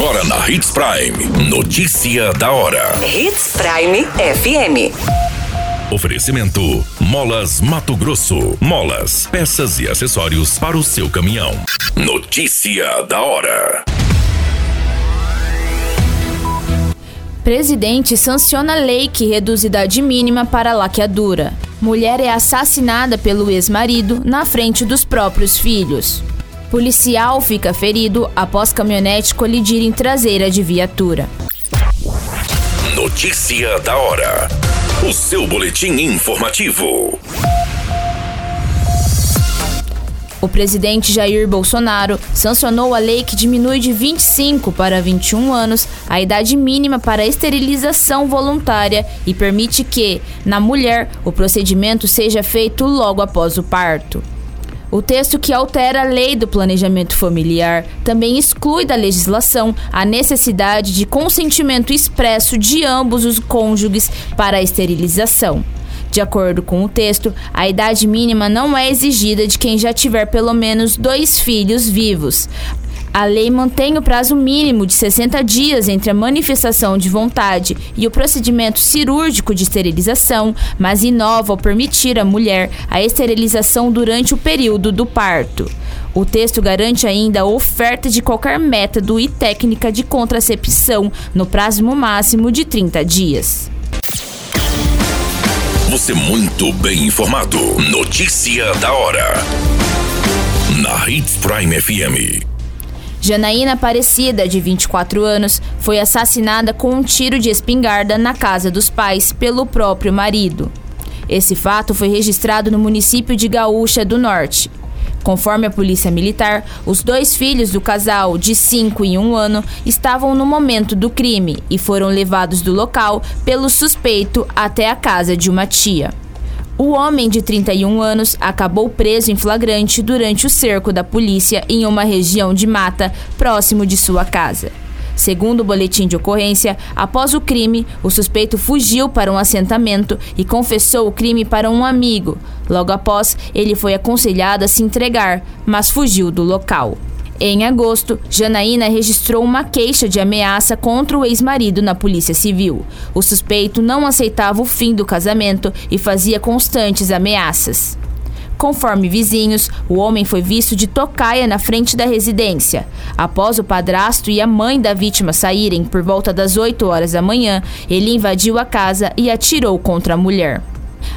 Agora na Hits Prime. Notícia da hora. Hits Prime FM. Oferecimento: Molas Mato Grosso. Molas, peças e acessórios para o seu caminhão. Notícia da hora. Presidente sanciona lei que reduz idade mínima para laqueadura. Mulher é assassinada pelo ex-marido na frente dos próprios filhos. Policial fica ferido após caminhonete colidir em traseira de viatura. Notícia da hora. O seu boletim informativo. O presidente Jair Bolsonaro sancionou a lei que diminui de 25 para 21 anos a idade mínima para esterilização voluntária e permite que, na mulher, o procedimento seja feito logo após o parto. O texto que altera a lei do planejamento familiar também exclui da legislação a necessidade de consentimento expresso de ambos os cônjuges para a esterilização. De acordo com o texto, a idade mínima não é exigida de quem já tiver pelo menos dois filhos vivos. A lei mantém o prazo mínimo de 60 dias entre a manifestação de vontade e o procedimento cirúrgico de esterilização, mas inova ao permitir à mulher a esterilização durante o período do parto. O texto garante ainda a oferta de qualquer método e técnica de contracepção no prazo máximo de 30 dias. Você muito bem informado. Notícia da hora. Na Hits Prime FM. Janaína Aparecida, de 24 anos, foi assassinada com um tiro de espingarda na casa dos pais pelo próprio marido. Esse fato foi registrado no município de Gaúcha do Norte. Conforme a polícia militar, os dois filhos do casal, de 5 e 1 ano, estavam no momento do crime e foram levados do local pelo suspeito até a casa de uma tia. O homem de 31 anos acabou preso em flagrante durante o cerco da polícia em uma região de mata próximo de sua casa. Segundo o boletim de ocorrência, após o crime, o suspeito fugiu para um assentamento e confessou o crime para um amigo. Logo após, ele foi aconselhado a se entregar, mas fugiu do local. Em agosto, Janaína registrou uma queixa de ameaça contra o ex-marido na Polícia Civil. O suspeito não aceitava o fim do casamento e fazia constantes ameaças. Conforme vizinhos, o homem foi visto de tocaia na frente da residência. Após o padrasto e a mãe da vítima saírem por volta das 8 horas da manhã, ele invadiu a casa e atirou contra a mulher.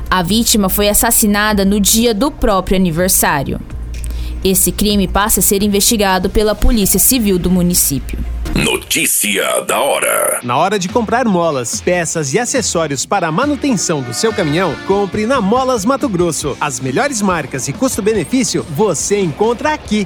A vítima foi assassinada no dia do próprio aniversário. Esse crime passa a ser investigado pela Polícia Civil do município. Notícia da hora. Na hora de comprar molas, peças e acessórios para a manutenção do seu caminhão, compre na Molas Mato Grosso. As melhores marcas e custo-benefício você encontra aqui.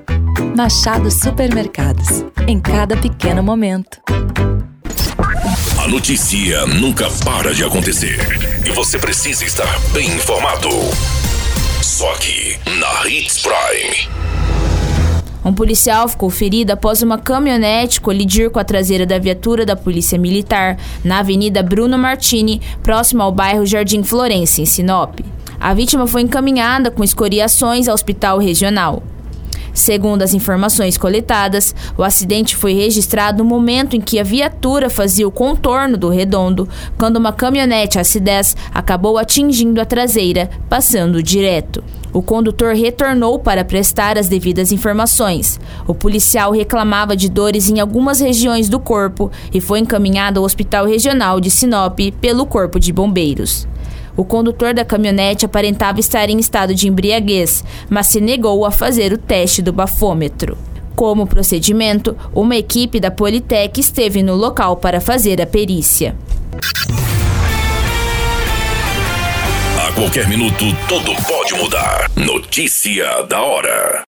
Machado Supermercados. Em cada pequeno momento. A notícia nunca para de acontecer. E você precisa estar bem informado. Só aqui, na Hits Prime. Um policial ficou ferido após uma caminhonete colidir com a traseira da viatura da Polícia Militar na Avenida Bruno Martini, próximo ao bairro Jardim Florença, em Sinop. A vítima foi encaminhada com escoriações ao hospital regional. Segundo as informações coletadas, o acidente foi registrado no momento em que a viatura fazia o contorno do redondo, quando uma caminhonete AC10 acabou atingindo a traseira, passando direto. O condutor retornou para prestar as devidas informações. O policial reclamava de dores em algumas regiões do corpo e foi encaminhado ao Hospital Regional de Sinop pelo Corpo de Bombeiros. O condutor da caminhonete aparentava estar em estado de embriaguez, mas se negou a fazer o teste do bafômetro. Como procedimento, uma equipe da Politec esteve no local para fazer a perícia. A qualquer minuto, tudo pode mudar. Notícia da hora.